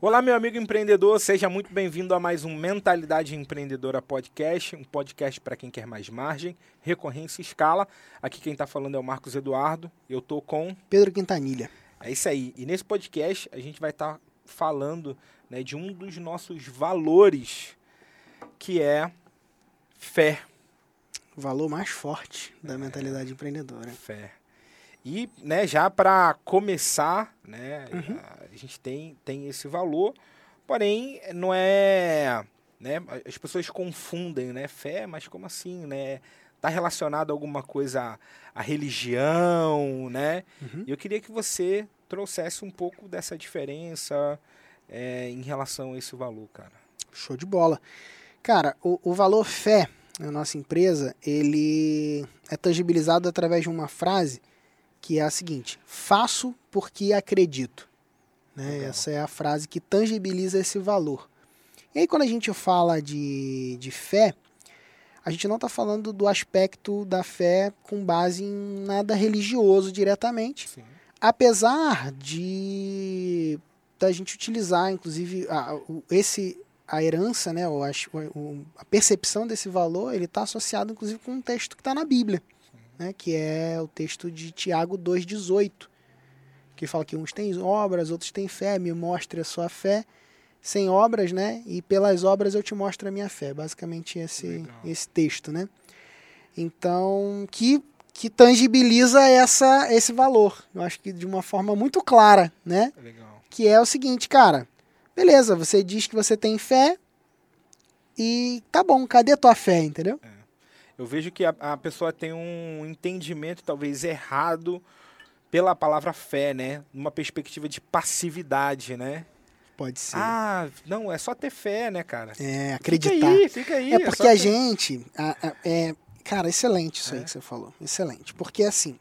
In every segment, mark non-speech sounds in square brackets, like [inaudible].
Olá, meu amigo empreendedor, seja muito bem-vindo a mais um Mentalidade Empreendedora Podcast, um podcast para quem quer mais margem, recorrência e escala. Aqui quem está falando é o Marcos Eduardo, eu tô com Pedro Quintanilha. É isso aí. E nesse podcast a gente vai estar tá falando né, de um dos nossos valores, que é fé. O valor mais forte da é, mentalidade empreendedora. Fé. E né, já para começar, né, uhum. a gente tem, tem esse valor, porém não é. Né, as pessoas confundem né, fé, mas como assim? Né? Está relacionado a alguma coisa à, religião, né? Uhum. E eu queria que você trouxesse um pouco dessa diferença é, em relação a esse valor, cara. Show de bola. Cara, o, o valor fé na nossa empresa, ele é tangibilizado através de uma frase que é a seguinte: faço porque acredito. Né? Essa é a frase que tangibiliza esse valor. E aí, quando a gente fala de, de fé, a gente não está falando do aspecto da fé com base em nada religioso diretamente. Sim. Apesar de da gente utilizar, inclusive, a, esse, a herança, né, ou a, a percepção desse valor, ele está associado, inclusive, com um texto que está na Bíblia né, que é o texto de Tiago 2,18, que fala que uns têm obras, outros têm fé, me mostre a sua fé sem obras, né? E pelas obras eu te mostro a minha fé. Basicamente esse, esse texto, né? Então, que, que tangibiliza essa, esse valor. Eu acho que de uma forma muito clara, né? Legal. Que é o seguinte, cara. Beleza, você diz que você tem fé e tá bom, cadê tua fé, entendeu? É eu vejo que a, a pessoa tem um entendimento talvez errado pela palavra fé, né? Numa perspectiva de passividade, né? Pode ser. Ah, não, é só ter fé, né, cara? É, acreditar. Fica aí, fica aí. É porque é a ter... gente. A, a, é, cara, excelente isso é. aí que você falou. Excelente. Porque assim,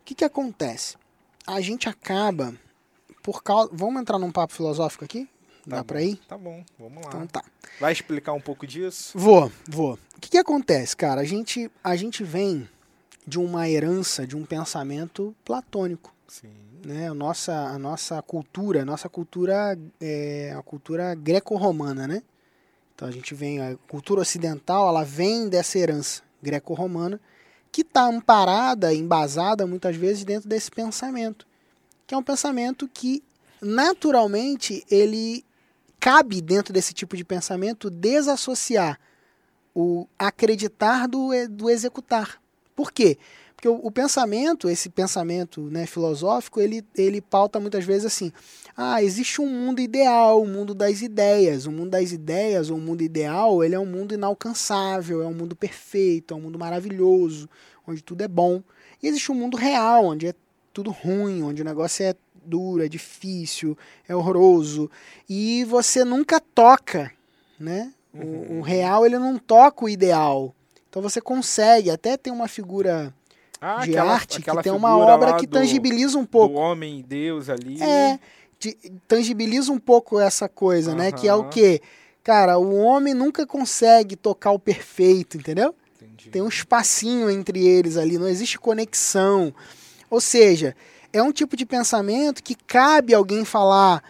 o que, que acontece? A gente acaba, por causa. Vamos entrar num papo filosófico aqui? Tá Dá para ir? Tá bom, vamos lá. Então tá. Vai explicar um pouco disso? Vou, vou. O que, que acontece, cara? A gente, a gente vem de uma herança, de um pensamento platônico. Sim. Né? A, nossa, a nossa cultura, a nossa cultura é a cultura greco-romana, né? Então a gente vem, a cultura ocidental, ela vem dessa herança greco-romana que está amparada, embasada muitas vezes dentro desse pensamento, que é um pensamento que naturalmente ele cabe dentro desse tipo de pensamento desassociar o acreditar do, do executar. Por quê? Porque o, o, pensamento, esse pensamento né, filosófico, ele, ele pauta muitas vezes assim: ah, existe um mundo ideal, o um mundo das ideias. O mundo das ideias, ou o mundo ideal, ele é um mundo inalcançável, é um mundo perfeito, é um mundo maravilhoso, onde tudo é bom. E existe um mundo real, onde é tudo ruim, onde o negócio é duro, é difícil, é horroroso. E você nunca toca, né? Uhum. O, o, real ele não toca o ideal. Então você consegue, até tem uma figura ah, de aquela, arte aquela que tem uma obra que do, tangibiliza um pouco. O homem Deus ali. É, de, tangibiliza um pouco essa coisa, uhum. né? Que é o que? Cara, o homem nunca consegue tocar o perfeito, entendeu? Entendi. Tem um espacinho entre eles ali, não existe conexão. Ou seja, é um tipo de pensamento que cabe alguém falar: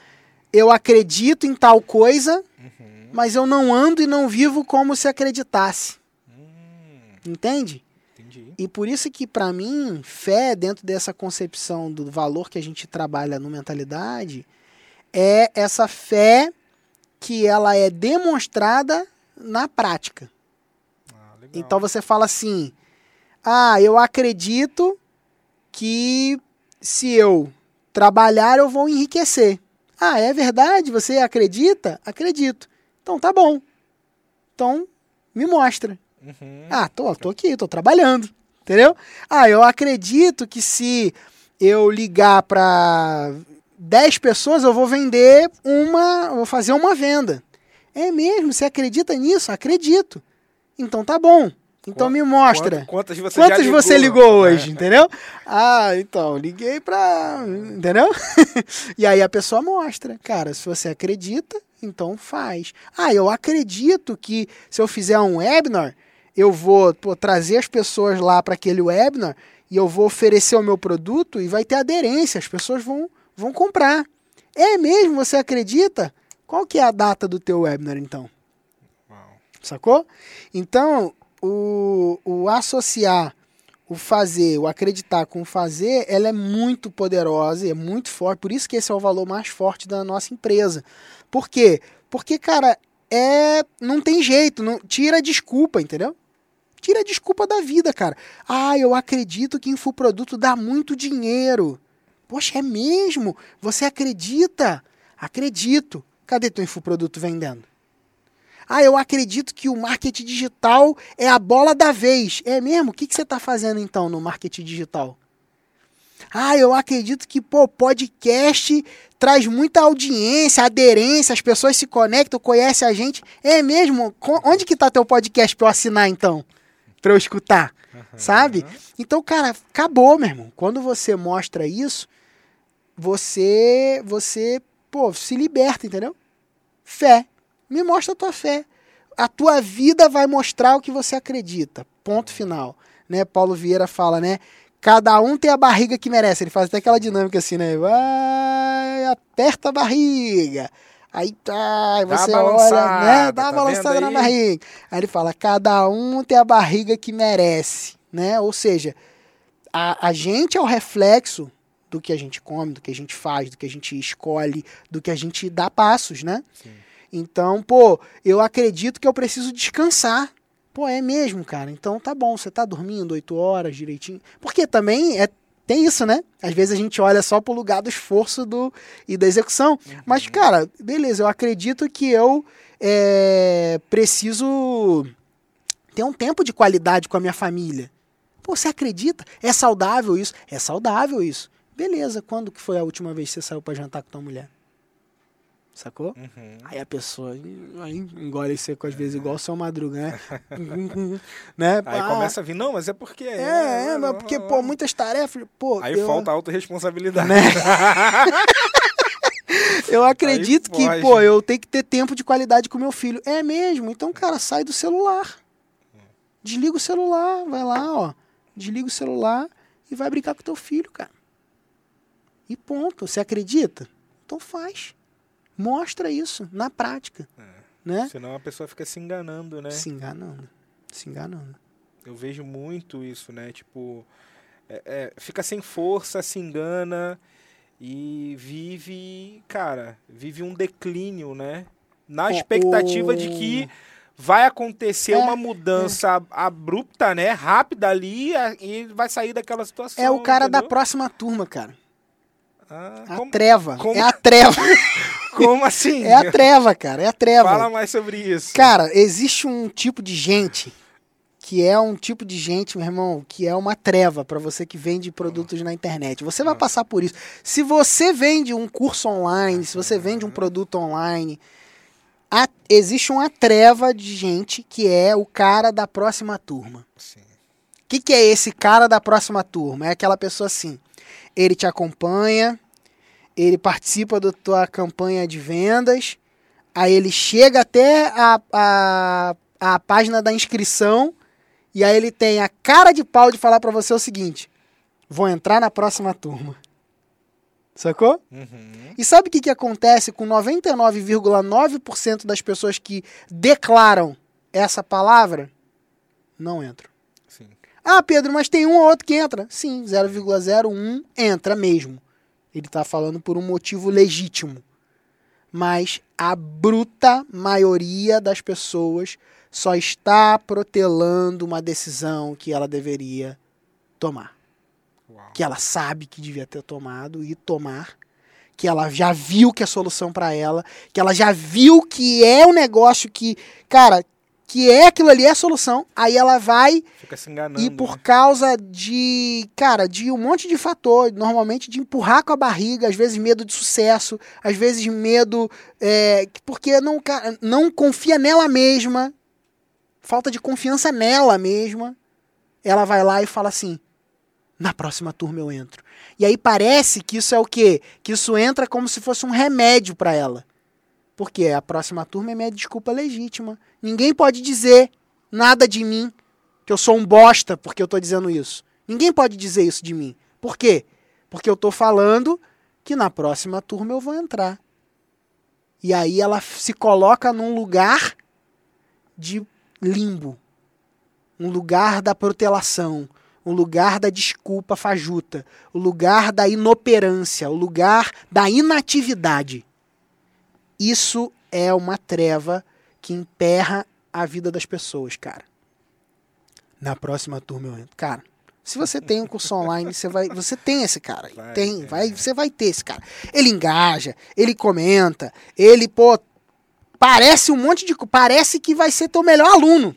eu acredito em tal coisa, uhum. mas eu não ando e não vivo como se acreditasse. Uhum. Entende? Entendi. E por isso que, para mim, fé, dentro dessa concepção do valor que a gente trabalha no mentalidade, é essa fé que ela é demonstrada na prática. Ah, então você fala assim: ah, eu acredito que se eu trabalhar, eu vou enriquecer. Ah, é verdade? Você acredita? Acredito. Então tá bom. Então me mostra. Uhum. Ah, tô, tô aqui, tô trabalhando. Entendeu? Ah, eu acredito que se eu ligar para 10 pessoas, eu vou vender uma, vou fazer uma venda. É mesmo? Você acredita nisso? Acredito. Então tá bom. Então me mostra. Quantas você Quantas ligou? você ligou hoje, é. entendeu? Ah, então, liguei pra. Entendeu? [laughs] e aí a pessoa mostra. Cara, se você acredita, então faz. Ah, eu acredito que se eu fizer um webinar, eu vou pô, trazer as pessoas lá para aquele webinar e eu vou oferecer o meu produto e vai ter aderência, as pessoas vão, vão comprar. É mesmo? Você acredita? Qual que é a data do teu webinar, então? Sacou? Então, o, o associar o fazer, o acreditar com o fazer, ela é muito poderosa e é muito forte. Por isso que esse é o valor mais forte da nossa empresa. Por quê? Porque, cara, é não tem jeito, não tira a desculpa, entendeu? Tira a desculpa da vida, cara. Ah, eu acredito que infoproduto dá muito dinheiro. Poxa, é mesmo? Você acredita? Acredito. Cadê teu infoproduto vendendo? Ah, eu acredito que o marketing digital é a bola da vez. É mesmo? O que, que você está fazendo então no marketing digital? Ah, eu acredito que pô, podcast traz muita audiência, aderência, as pessoas se conectam, conhecem a gente. É mesmo? Onde que está teu podcast para eu assinar então? Para eu escutar, uhum. sabe? Então, cara, acabou, meu irmão. Quando você mostra isso, você, você, pô, se liberta, entendeu? Fé. Me mostra a tua fé. A tua vida vai mostrar o que você acredita. Ponto final. Né? Paulo Vieira fala, né? Cada um tem a barriga que merece. Ele faz até aquela dinâmica assim, né? Vai, aperta a barriga. Aí tá, você olha, né? Dá uma tá balançada na barriga. Aí ele fala: cada um tem a barriga que merece, né? Ou seja, a, a gente é o reflexo do que a gente come, do que a gente faz, do que a gente escolhe, do que a gente dá passos, né? Sim. Então, pô, eu acredito que eu preciso descansar. Pô, é mesmo, cara. Então tá bom, você tá dormindo oito horas direitinho. Porque também é, tem isso, né? Às vezes a gente olha só pro lugar do esforço do, e da execução. Uhum. Mas, cara, beleza, eu acredito que eu é, preciso ter um tempo de qualidade com a minha família. Pô, você acredita? É saudável isso? É saudável isso. Beleza, quando que foi a última vez que você saiu para jantar com tua mulher? Sacou? Uhum. Aí a pessoa aí engole seco às vezes, igual o seu madruga, né? [laughs] né? Aí ah, começa a vir, não, mas é porque. É, é, é mas porque, pô, muitas tarefas, pô. Aí eu... falta autorresponsabilidade. Né? [laughs] eu acredito que, pô, eu tenho que ter tempo de qualidade com meu filho. É mesmo? Então, cara, sai do celular. Desliga o celular, vai lá, ó. Desliga o celular e vai brincar com teu filho, cara. E ponto. Você acredita? Então faz. Mostra isso na prática. É. Né? Senão a pessoa fica se enganando, né? Se enganando. Se enganando. Eu vejo muito isso, né? Tipo, é, é, fica sem força, se engana e vive, cara, vive um declínio, né? Na expectativa o... de que vai acontecer é, uma mudança é. abrupta, né? Rápida ali e vai sair daquela situação. É o cara entendeu? da próxima turma, cara. Ah, a como, treva. Como... É a treva. [laughs] Como assim? É a treva, cara. É a treva. Fala mais sobre isso. Cara, existe um tipo de gente que é um tipo de gente, meu irmão, que é uma treva para você que vende produtos na internet. Você vai passar por isso. Se você vende um curso online, se você vende um produto online, a, existe uma treva de gente que é o cara da próxima turma. O que, que é esse cara da próxima turma? É aquela pessoa assim. Ele te acompanha, ele participa da tua campanha de vendas, aí ele chega até a, a, a página da inscrição e aí ele tem a cara de pau de falar para você o seguinte: vou entrar na próxima turma. Sacou? Uhum. E sabe o que, que acontece com 99,9% das pessoas que declaram essa palavra? Não entram. Sim. Ah, Pedro, mas tem um ou outro que entra. Sim, 0,01 entra mesmo. Ele está falando por um motivo legítimo. Mas a bruta maioria das pessoas só está protelando uma decisão que ela deveria tomar. Uau. Que ela sabe que devia ter tomado e tomar. Que ela já viu que é solução para ela. Que ela já viu que é um negócio que, cara, que é aquilo ali é a solução, aí ela vai Fica se enganando, e por né? causa de, cara, de um monte de fator, normalmente de empurrar com a barriga, às vezes medo de sucesso, às vezes medo é, porque não, não confia nela mesma, falta de confiança nela mesma, ela vai lá e fala assim, na próxima turma eu entro. E aí parece que isso é o quê? Que isso entra como se fosse um remédio para ela. Porque a próxima turma é minha desculpa legítima. Ninguém pode dizer nada de mim, que eu sou um bosta porque eu estou dizendo isso. Ninguém pode dizer isso de mim. Por quê? Porque eu estou falando que na próxima turma eu vou entrar. E aí ela se coloca num lugar de limbo, um lugar da protelação, o lugar da desculpa fajuta, o lugar da inoperância, o lugar da inatividade. Isso é uma treva que emperra a vida das pessoas, cara. Na próxima turma eu entro. Cara, se você tem um curso online, você vai, você tem esse cara. Vai, tem, é. vai, você vai ter esse cara. Ele engaja, ele comenta, ele, pô, parece um monte de, parece que vai ser teu melhor aluno.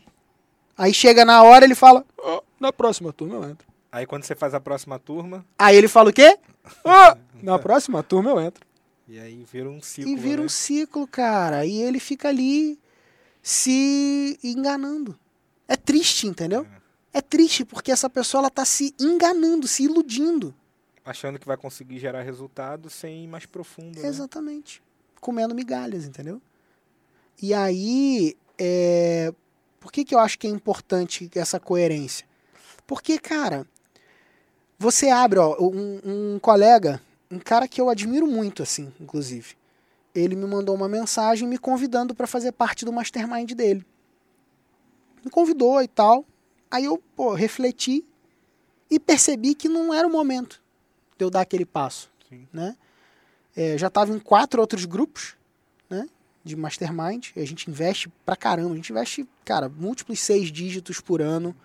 Aí chega na hora, ele fala: oh, "Na próxima turma eu entro". Aí quando você faz a próxima turma, aí ele fala o quê? [laughs] Oh, na próxima turma eu entro. E aí vira um ciclo. E vira né? um ciclo, cara. E ele fica ali se enganando. É triste, entendeu? É. É triste porque essa pessoa ela tá se enganando, se iludindo. Achando que vai conseguir gerar resultado sem ir mais profundo. Né? Exatamente. Comendo migalhas, entendeu? E aí, é... por que, que eu acho que é importante essa coerência? Porque, cara, você abre, ó, um, um colega, um cara que eu admiro muito, assim, inclusive. Ele me mandou uma mensagem me convidando para fazer parte do mastermind dele. Me convidou e tal. Aí eu pô, refleti e percebi que não era o momento de eu dar aquele passo. Sim. Né? É, já estava em quatro outros grupos né, de mastermind. A gente investe pra caramba. A gente investe, cara, múltiplos seis dígitos por ano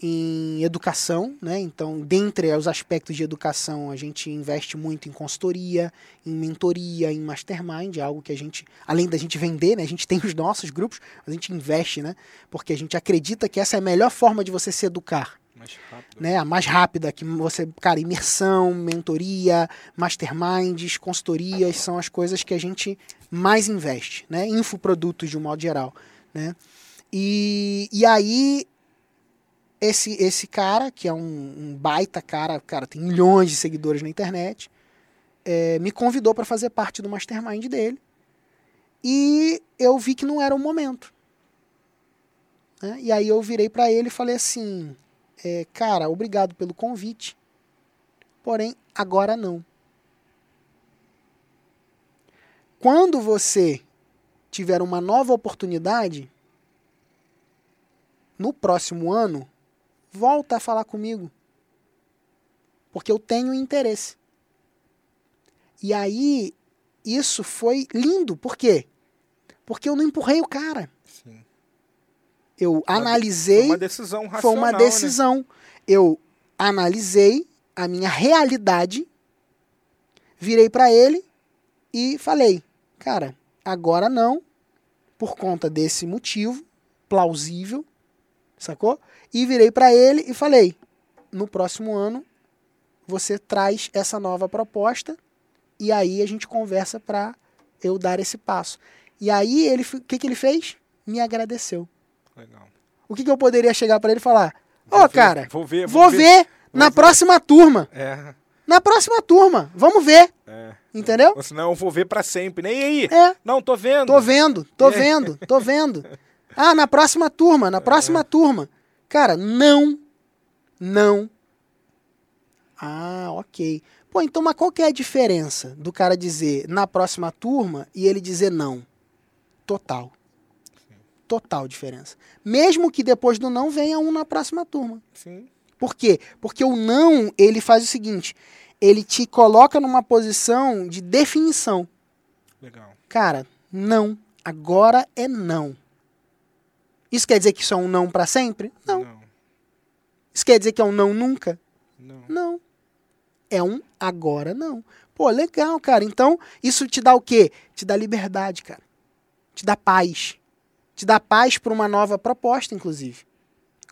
em educação, né? Então, dentre os aspectos de educação, a gente investe muito em consultoria, em mentoria, em mastermind, algo que a gente, além da gente vender, né? A gente tem os nossos grupos, a gente investe, né? Porque a gente acredita que essa é a melhor forma de você se educar. Mais rápido. Né? A mais rápida, que você, cara, imersão, mentoria, masterminds, consultorias, são as coisas que a gente mais investe, né? Infoprodutos de um modo geral, né? E, e aí esse, esse cara, que é um, um, baita cara, cara, tem milhões de seguidores na internet, é, me convidou para fazer parte do mastermind dele. E eu vi que não era o momento. Né? E aí eu virei para ele e falei assim: é, Cara, obrigado pelo convite, porém agora não. Quando você tiver uma nova oportunidade, no próximo ano, volta a falar comigo. Porque eu tenho interesse. E aí, isso foi lindo. Por quê? Porque eu não empurrei o cara. Sim. Eu analisei. Foi uma decisão racional. Foi uma né? decisão. Né? Eu analisei a minha realidade, virei para ele e falei: cara, agora não, por conta desse motivo plausível, sacou? E virei para ele e falei: no próximo ano você traz essa nova proposta e aí a gente conversa para eu dar esse passo. E aí ele, o que, que ele fez? Me agradeceu. Legal. O que, que eu poderia chegar para ele e falar? Ó, oh, cara, vou ver, vou, vou ver, ver na vou próxima ver. turma. É. Na próxima turma, vamos ver. É. Entendeu? Ou senão eu vou ver para sempre. Nem aí. É. Não, tô vendo. Tô vendo, tô é. vendo, tô vendo. [laughs] Ah, na próxima turma, na próxima é. turma. Cara, não. Não. Ah, ok. Pô, então, mas qual que é a diferença do cara dizer na próxima turma e ele dizer não? Total. Total diferença. Mesmo que depois do não venha um na próxima turma. Sim. Por quê? Porque o não, ele faz o seguinte, ele te coloca numa posição de definição. Legal. Cara, não. Agora é não. Isso quer dizer que isso é um não para sempre? Não. não. Isso quer dizer que é um não nunca? Não. Não. É um agora não. Pô, legal, cara. Então, isso te dá o quê? Te dá liberdade, cara. Te dá paz. Te dá paz para uma nova proposta, inclusive.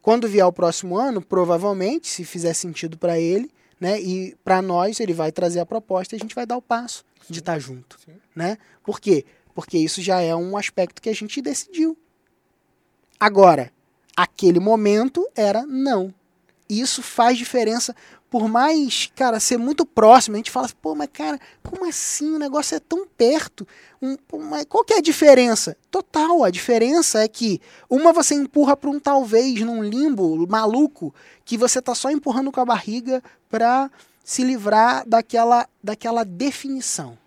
Quando vier o próximo ano, provavelmente, se fizer sentido para ele, né, e para nós, ele vai trazer a proposta e a gente vai dar o passo Sim. de estar tá junto, Sim. né? Por quê? Porque isso já é um aspecto que a gente decidiu. Agora, aquele momento era não. Isso faz diferença por mais, cara, ser muito próximo, a gente fala, pô, mas cara, como assim? O negócio é tão perto. Um, mas qual que é a diferença? Total, a diferença é que uma você empurra para um talvez num limbo maluco que você tá só empurrando com a barriga para se livrar daquela, daquela definição.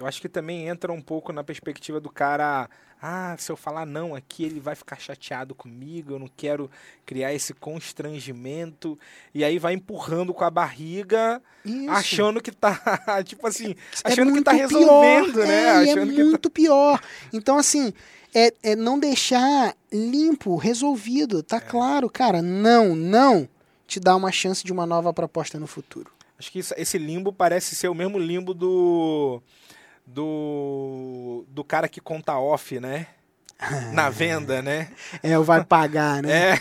Eu acho que também entra um pouco na perspectiva do cara ah, se eu falar não aqui, ele vai ficar chateado comigo, eu não quero criar esse constrangimento. E aí vai empurrando com a barriga, Isso. achando que tá, [laughs] tipo assim, é achando que tá resolvendo, pior. né? É, achando é muito tá... pior. Então, assim, é, é não deixar limpo, resolvido. Tá é. claro, cara, não, não te dá uma chance de uma nova proposta no futuro. Acho que isso, esse limbo parece ser o mesmo limbo do do, do cara que conta off, né? [laughs] Na venda, né? É, o vai pagar, né? É.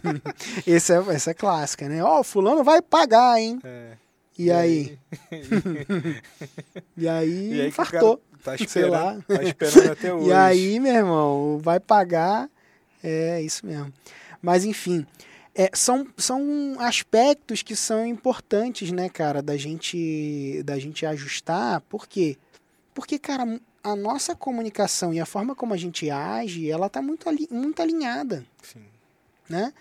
[laughs] esse é essa é clássica, né? Ó, oh, fulano vai pagar, hein? É. E, e, aí? aí? [laughs] e aí, e aí infartou. Tá esperando, tá esperando até hoje. E aí, meu irmão, vai pagar. É isso mesmo. Mas enfim, é, são, são aspectos que são importantes, né, cara, da gente da gente ajustar. Por quê? Porque, cara, a nossa comunicação e a forma como a gente age, ela tá muito, ali, muito alinhada. Sim. Né?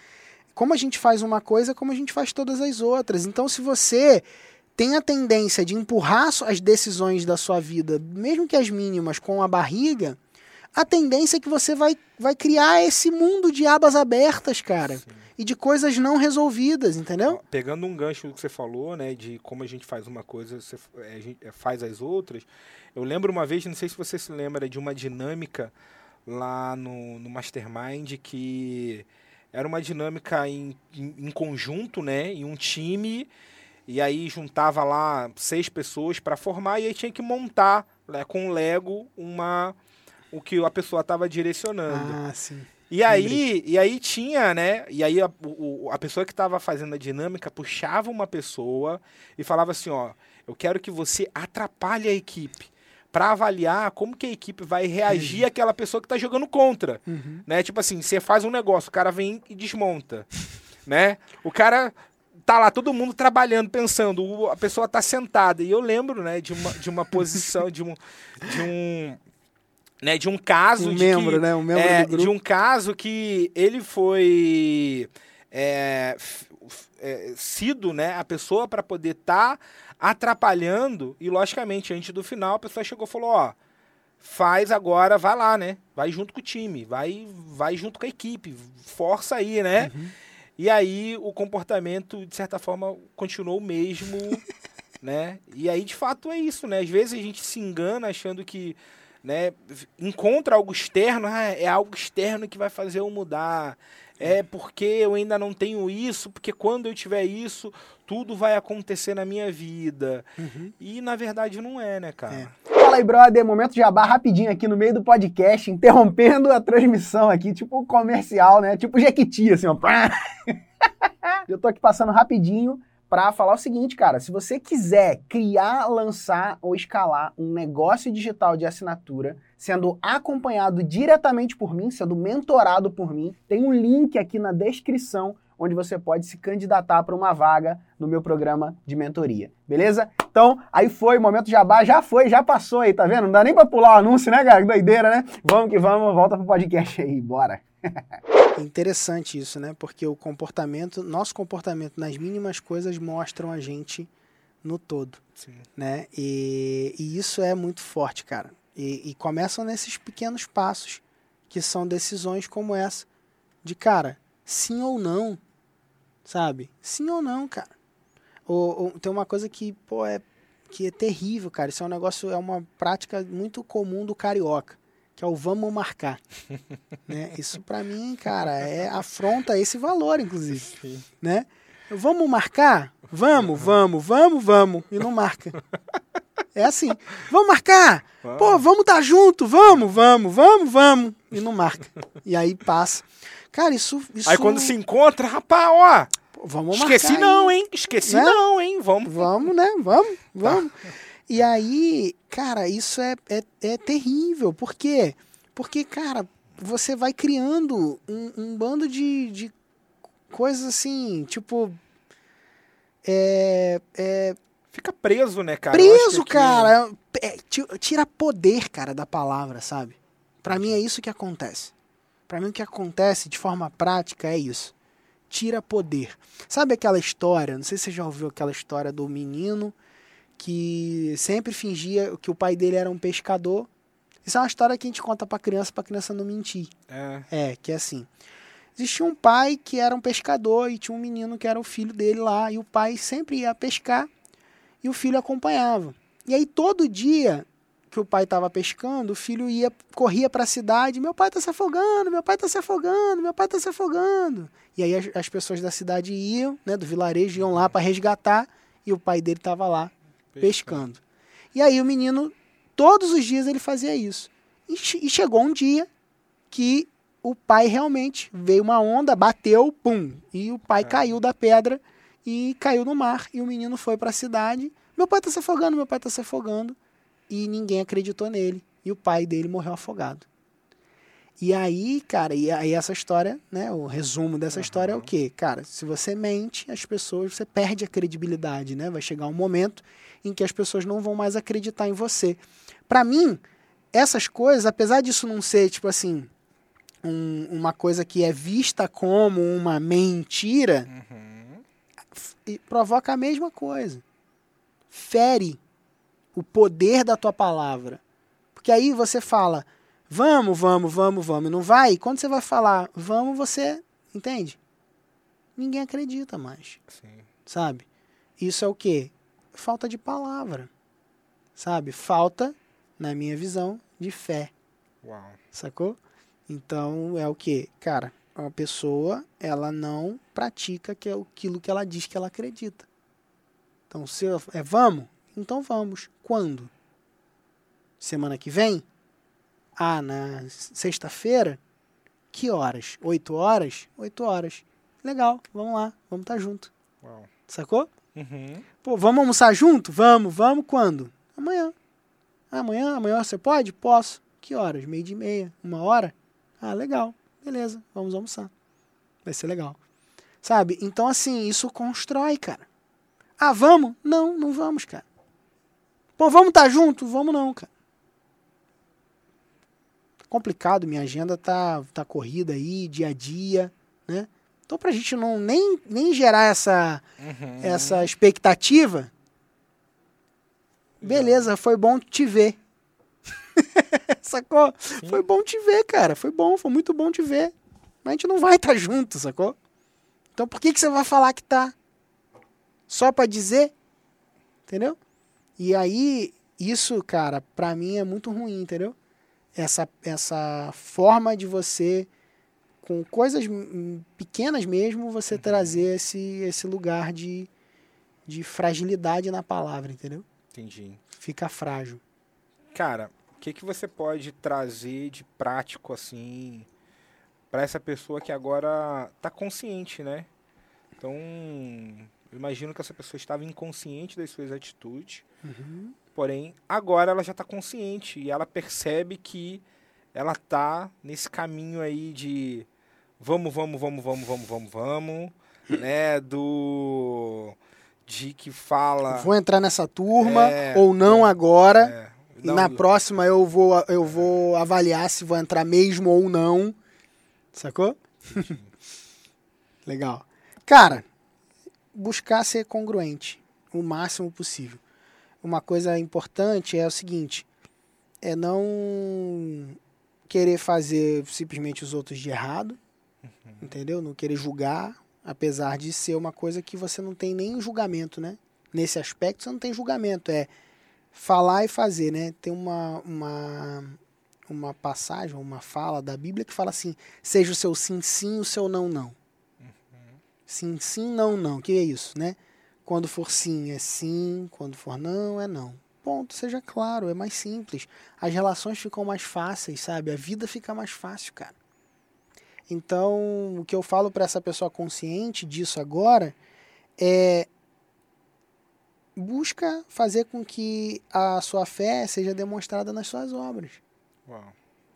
Como a gente faz uma coisa, como a gente faz todas as outras. Então, se você tem a tendência de empurrar as decisões da sua vida, mesmo que as mínimas, com a barriga, a tendência é que você vai, vai criar esse mundo de abas abertas, cara. Sim. E de coisas não resolvidas, entendeu? Pegando um gancho do que você falou, né, de como a gente faz uma coisa, você, a gente faz as outras, eu lembro uma vez, não sei se você se lembra, de uma dinâmica lá no, no Mastermind que era uma dinâmica em, em, em conjunto, né? Em um time. E aí juntava lá seis pessoas para formar e aí tinha que montar né, com o Lego uma o que a pessoa estava direcionando. Ah, sim. E aí, e aí tinha, né? E aí a, o, a pessoa que estava fazendo a dinâmica puxava uma pessoa e falava assim, ó, eu quero que você atrapalhe a equipe para avaliar como que a equipe vai reagir uhum. àquela pessoa que está jogando contra, uhum. né? Tipo assim, você faz um negócio, o cara vem e desmonta, né? O cara tá lá todo mundo trabalhando, pensando, a pessoa tá sentada. E eu lembro, né, de uma, de uma posição, de um, de um, né, de um caso um membro, que, né, um membro é, de um caso que ele foi é, é, sido, né, a pessoa para poder estar tá atrapalhando. E, logicamente, antes do final, a pessoa chegou e falou: ó, faz agora, vai lá, né? Vai junto com o time, vai, vai junto com a equipe, força aí, né? Uhum. E aí o comportamento, de certa forma, continuou o mesmo, [laughs] né? E aí, de fato, é isso, né? Às vezes a gente se engana achando que né, encontra algo externo, ah, é algo externo que vai fazer eu mudar. É porque eu ainda não tenho isso, porque quando eu tiver isso, tudo vai acontecer na minha vida. Uhum. E na verdade não é, né, cara? É. Fala aí, brother. Momento de jabá rapidinho aqui no meio do podcast, interrompendo a transmissão aqui, tipo comercial, né? Tipo Jequiti, assim, ó. [laughs] eu tô aqui passando rapidinho para falar o seguinte, cara, se você quiser criar, lançar ou escalar um negócio digital de assinatura, sendo acompanhado diretamente por mim, sendo mentorado por mim, tem um link aqui na descrição onde você pode se candidatar para uma vaga no meu programa de mentoria. Beleza? Então, aí foi, momento jabá, já foi, já passou aí, tá vendo? Não dá nem para pular o anúncio, né, cara? Doideira, né? Vamos que vamos, volta pro podcast aí, bora. É interessante isso, né? Porque o comportamento, nosso comportamento nas mínimas coisas mostram a gente no todo, Sim. né? E, e, isso é muito forte, cara. E, e começam nesses pequenos passos que são decisões como essa de cara, sim ou não, sabe? Sim ou não, cara. Ou, ou, tem uma coisa que pô é que é terrível, cara. Isso é um negócio, é uma prática muito comum do carioca que é o vamos marcar. [laughs] né? Isso para mim, cara, é afronta esse valor, inclusive. Sim. Né? Vamos marcar? Vamos, vamos, vamos, vamos. E não marca. É assim. Vamos marcar? Vamos. Pô, vamos estar tá junto, vamos, vamos, vamos, vamos. E não marca. E aí passa. Cara, isso. isso... Aí quando se encontra, rapaz, ó. vamos Esqueci marcar. não, hein? Esqueci né? não, hein? Vamos. Vamos, né? Vamos, vamos. Tá. E aí, cara, isso é, é, é terrível. Por quê? Porque, cara, você vai criando um, um bando de, de Coisas assim, tipo. É, é, Fica preso, né, cara? Preso, cara. É, tira poder, cara, da palavra, sabe? Para mim é isso que acontece. Para mim o que acontece de forma prática é isso. Tira poder. Sabe aquela história? Não sei se você já ouviu aquela história do menino que sempre fingia que o pai dele era um pescador. Isso é uma história que a gente conta para criança, para criança não mentir. É. É, que é assim. Existia um pai que era um pescador e tinha um menino que era o filho dele lá, e o pai sempre ia pescar e o filho acompanhava. E aí todo dia que o pai estava pescando, o filho ia corria para a cidade, meu pai está se afogando, meu pai está se afogando, meu pai está se afogando. E aí as, as, pessoas da cidade iam, né, do vilarejo iam lá para resgatar e o pai dele estava lá pescando. pescando. E aí o menino todos os dias ele fazia isso. E, e chegou um dia que o pai realmente veio uma onda, bateu, pum, e o pai é. caiu da pedra e caiu no mar. E o menino foi para a cidade. Meu pai está se afogando, meu pai está se afogando. E ninguém acreditou nele. E o pai dele morreu afogado. E aí, cara, e aí essa história, né? O resumo dessa uhum. história é o quê? Cara, se você mente, as pessoas, você perde a credibilidade, né? Vai chegar um momento em que as pessoas não vão mais acreditar em você. Para mim, essas coisas, apesar disso não ser, tipo assim, um, uma coisa que é vista como uma mentira, uhum. provoca a mesma coisa. Fere o poder da tua palavra. Porque aí você fala, vamos, vamos, vamos, vamos, não vai? E quando você vai falar, vamos, você, entende? Ninguém acredita mais. Sim. Sabe? Isso é o quê? Falta de palavra. Sabe? Falta, na minha visão, de fé. Uau. Sacou? Então é o que, cara, a pessoa ela não pratica que é aquilo que ela diz que ela acredita. Então se é vamos, então vamos. Quando? Semana que vem? Ah, na sexta-feira? Que horas? Oito horas? Oito horas. Legal, vamos lá, vamos estar tá junto. Uau. Sacou? Uhum. Pô, vamos almoçar junto? Vamos, vamos quando? Amanhã. Amanhã, amanhã você pode? Posso. Que horas? Meio de meia, uma hora? Ah, legal. Beleza, vamos almoçar. Vai ser legal. Sabe? Então, assim, isso constrói, cara. Ah, vamos? Não, não vamos, cara. Pô, vamos estar tá junto? Vamos não, cara. Complicado, minha agenda tá, tá corrida aí, dia a dia, né? Então, pra gente não nem, nem gerar essa, uhum. essa expectativa, beleza, foi bom te ver. [laughs] sacou? Sim. Foi bom te ver, cara. Foi bom, foi muito bom te ver. Mas a gente não vai estar tá junto, sacou? Então por que, que você vai falar que tá? Só para dizer? Entendeu? E aí, isso, cara, pra mim é muito ruim, entendeu? Essa, essa forma de você, com coisas pequenas mesmo, você uhum. trazer esse, esse lugar de, de fragilidade na palavra, entendeu? Entendi. Fica frágil. Cara, que, que você pode trazer de prático assim para essa pessoa que agora está consciente, né? Então, eu imagino que essa pessoa estava inconsciente das suas atitudes, uhum. Porém agora ela já está consciente e ela percebe que ela está nesse caminho aí de vamos, vamos, vamos, vamos, vamos, vamos, vamos, né? Do de que fala. Vou entrar nessa turma é, ou não é, agora. É não, na próxima eu vou, eu vou avaliar se vou entrar mesmo ou não. Sacou? [laughs] Legal. Cara, buscar ser congruente o máximo possível. Uma coisa importante é o seguinte: é não querer fazer simplesmente os outros de errado, uhum. entendeu? Não querer julgar, apesar de ser uma coisa que você não tem nem julgamento, né? Nesse aspecto você não tem julgamento, é falar e fazer, né? Tem uma, uma, uma passagem, uma fala da Bíblia que fala assim: seja o seu sim, sim, o seu não, não. Uhum. Sim, sim, não, não. O que é isso, né? Quando for sim, é sim. Quando for não, é não. Ponto, seja claro, é mais simples. As relações ficam mais fáceis, sabe? A vida fica mais fácil, cara. Então, o que eu falo para essa pessoa consciente disso agora é busca fazer com que a sua fé seja demonstrada nas suas obras. Uau.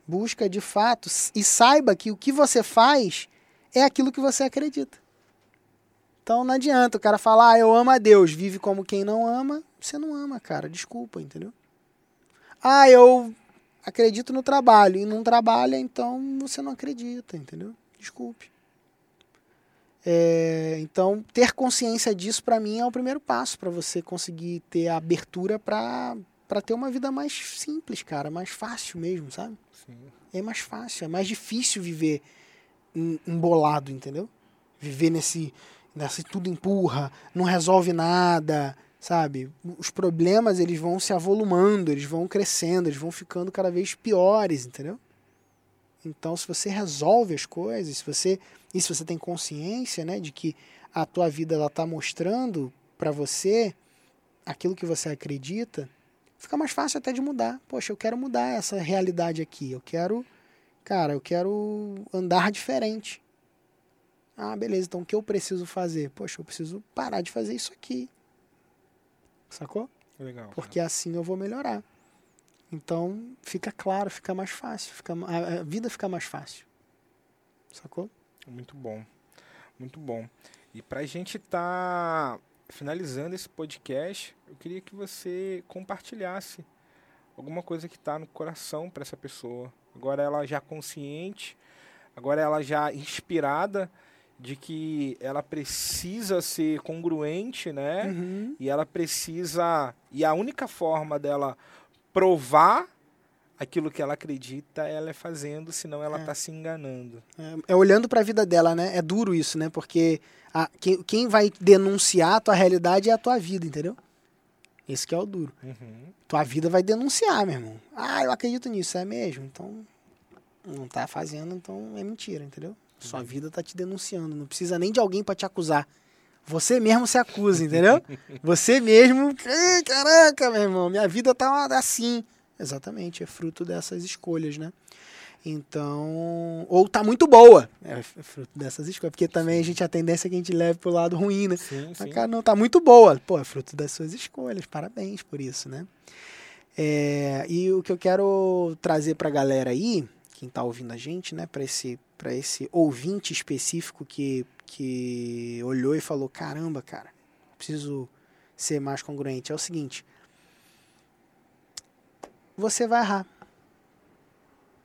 Busca de fato e saiba que o que você faz é aquilo que você acredita. Então não adianta o cara falar, ah, eu amo a Deus, vive como quem não ama, você não ama, cara, desculpa, entendeu? Ah, eu acredito no trabalho e não trabalha, então você não acredita, entendeu? Desculpe. É, então, ter consciência disso para mim é o primeiro passo para você conseguir ter a abertura para ter uma vida mais simples, cara, mais fácil mesmo, sabe? Sim. É mais fácil, é mais difícil viver embolado, entendeu? Viver nesse, nesse tudo empurra, não resolve nada, sabe? Os problemas eles vão se avolumando, eles vão crescendo, eles vão ficando cada vez piores, entendeu? Então, se você resolve as coisas, se você e se você tem consciência, né, de que a tua vida ela tá mostrando para você aquilo que você acredita, fica mais fácil até de mudar. Poxa, eu quero mudar essa realidade aqui. Eu quero, cara, eu quero andar diferente. Ah, beleza. Então o que eu preciso fazer? Poxa, eu preciso parar de fazer isso aqui. Sacou? Legal. Porque assim eu vou melhorar. Então fica claro, fica mais fácil, fica, a, a vida fica mais fácil. Sacou? Muito bom. Muito bom. E para a gente estar tá finalizando esse podcast, eu queria que você compartilhasse alguma coisa que está no coração para essa pessoa. Agora ela já consciente, agora ela já inspirada de que ela precisa ser congruente, né? Uhum. E ela precisa. E a única forma dela provar aquilo que ela acredita, ela é fazendo, senão ela está é. se enganando. É, é olhando para a vida dela, né? É duro isso, né? Porque a, quem, quem vai denunciar a tua realidade é a tua vida, entendeu? Esse que é o duro. Uhum. Tua vida vai denunciar, meu irmão. Ah, eu acredito nisso, é mesmo. Então, não tá fazendo, então é mentira, entendeu? Sua uhum. vida tá te denunciando. Não precisa nem de alguém para te acusar. Você mesmo se acusa, entendeu? [laughs] Você mesmo. Caraca, meu irmão, minha vida tá assim. Exatamente, é fruto dessas escolhas, né? Então, ou tá muito boa, é, é fruto dessas escolhas, porque também a gente a tendência é que a gente leve pro lado ruim, né? Sim, Mas, cara, não, tá muito boa. Pô, é fruto das suas escolhas, parabéns por isso, né? É, e o que eu quero trazer pra galera aí, quem tá ouvindo a gente, né, para esse, pra esse ouvinte específico que, que olhou e falou: caramba, cara, preciso ser mais congruente, é o seguinte você vai errar.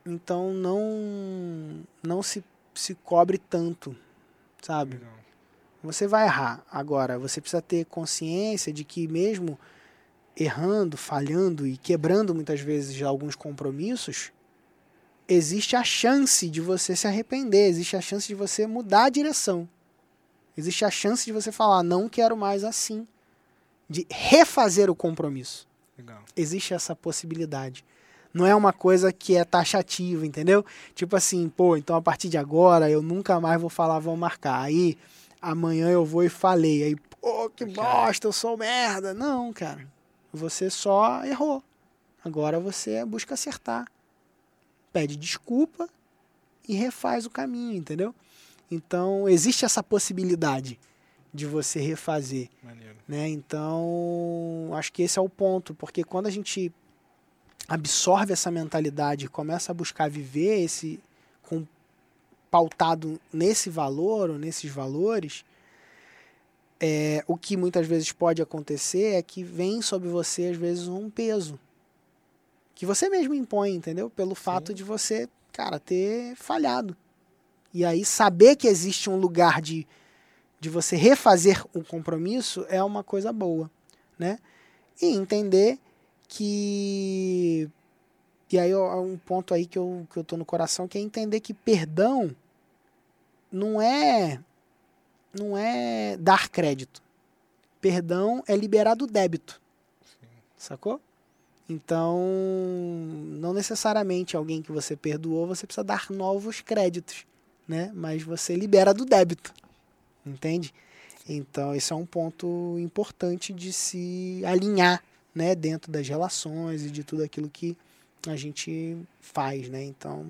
Então não não se, se cobre tanto, sabe? Você vai errar. Agora, você precisa ter consciência de que mesmo errando, falhando e quebrando muitas vezes alguns compromissos, existe a chance de você se arrepender, existe a chance de você mudar a direção. Existe a chance de você falar, não quero mais assim. De refazer o compromisso. Legal. Existe essa possibilidade. Não é uma coisa que é taxativa, entendeu? Tipo assim, pô, então a partir de agora eu nunca mais vou falar, vou marcar. Aí amanhã eu vou e falei. Aí, pô, que bosta, eu sou merda. Não, cara. Você só errou. Agora você busca acertar. Pede desculpa e refaz o caminho, entendeu? Então, existe essa possibilidade de você refazer. Maneiro. Né? Então, acho que esse é o ponto, porque quando a gente absorve essa mentalidade e começa a buscar viver esse com, pautado nesse valor ou nesses valores, é, o que muitas vezes pode acontecer é que vem sobre você, às vezes, um peso. Que você mesmo impõe, entendeu? Pelo fato Sim. de você, cara, ter falhado. E aí saber que existe um lugar de de você refazer um compromisso é uma coisa boa, né? E entender que e aí é um ponto aí que eu, que eu tô no coração que é entender que perdão não é não é dar crédito. Perdão é liberar do débito. Sim. Sacou? Então, não necessariamente alguém que você perdoou, você precisa dar novos créditos, né? Mas você libera do débito entende? Então, esse é um ponto importante de se alinhar, né, dentro das relações e de tudo aquilo que a gente faz, né? Então,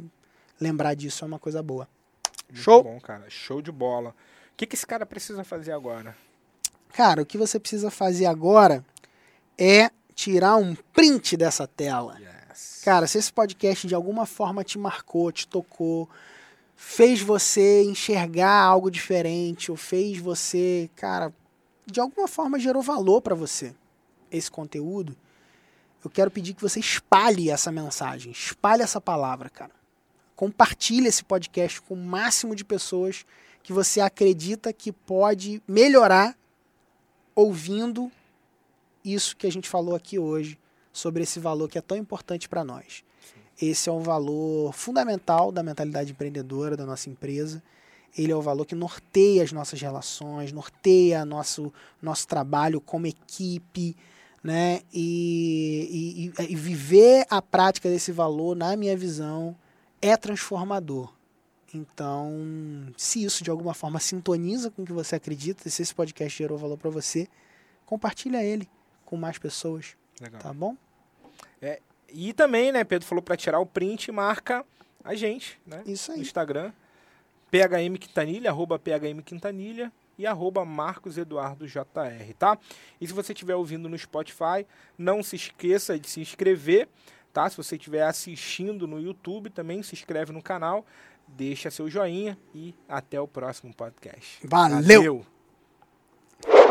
lembrar disso é uma coisa boa. Muito Show? bom, cara. Show de bola. O que, que esse cara precisa fazer agora? Cara, o que você precisa fazer agora é tirar um print dessa tela. Yes. Cara, se esse podcast de alguma forma te marcou, te tocou, fez você enxergar algo diferente, ou fez você, cara, de alguma forma gerou valor para você esse conteúdo, eu quero pedir que você espalhe essa mensagem, espalhe essa palavra, cara. Compartilhe esse podcast com o máximo de pessoas que você acredita que pode melhorar ouvindo isso que a gente falou aqui hoje sobre esse valor que é tão importante para nós. Esse é um valor fundamental da mentalidade empreendedora da nossa empresa. Ele é o valor que norteia as nossas relações, norteia nosso, nosso trabalho como equipe, né? E, e, e viver a prática desse valor, na minha visão, é transformador. Então, se isso de alguma forma sintoniza com o que você acredita, se esse podcast gerou valor para você, compartilha ele com mais pessoas. Legal. Tá bom? É, e também, né, Pedro falou para tirar o print, marca a gente, né? Isso aí. No Instagram, PHM Quintanilha, arroba PHM Quintanilha e arroba Marcos Eduardo JR, tá? E se você estiver ouvindo no Spotify, não se esqueça de se inscrever, tá? Se você estiver assistindo no YouTube, também se inscreve no canal, deixa seu joinha e até o próximo podcast. Valeu! Valeu.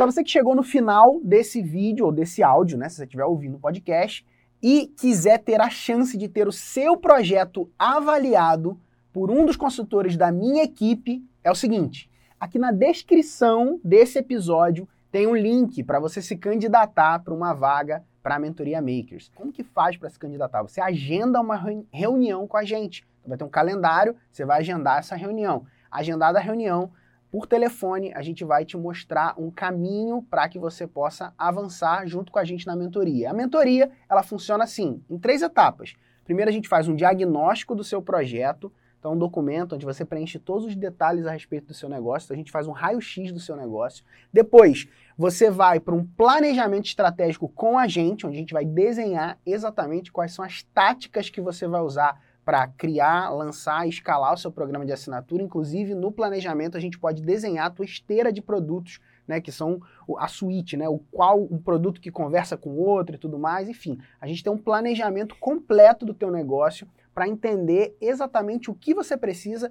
Para você que chegou no final desse vídeo ou desse áudio, né, se você estiver ouvindo o podcast, e quiser ter a chance de ter o seu projeto avaliado por um dos consultores da minha equipe, é o seguinte: aqui na descrição desse episódio tem um link para você se candidatar para uma vaga para a Mentoria Makers. Como que faz para se candidatar? Você agenda uma reunião com a gente. Vai ter um calendário, você vai agendar essa reunião. Agendada a reunião, por telefone, a gente vai te mostrar um caminho para que você possa avançar junto com a gente na mentoria. A mentoria, ela funciona assim, em três etapas. Primeiro a gente faz um diagnóstico do seu projeto, então um documento onde você preenche todos os detalhes a respeito do seu negócio, então a gente faz um raio-x do seu negócio. Depois, você vai para um planejamento estratégico com a gente, onde a gente vai desenhar exatamente quais são as táticas que você vai usar para criar, lançar escalar o seu programa de assinatura. Inclusive, no planejamento, a gente pode desenhar a tua esteira de produtos, né, que são a suíte, né, o qual um produto que conversa com o outro e tudo mais. Enfim, a gente tem um planejamento completo do teu negócio para entender exatamente o que você precisa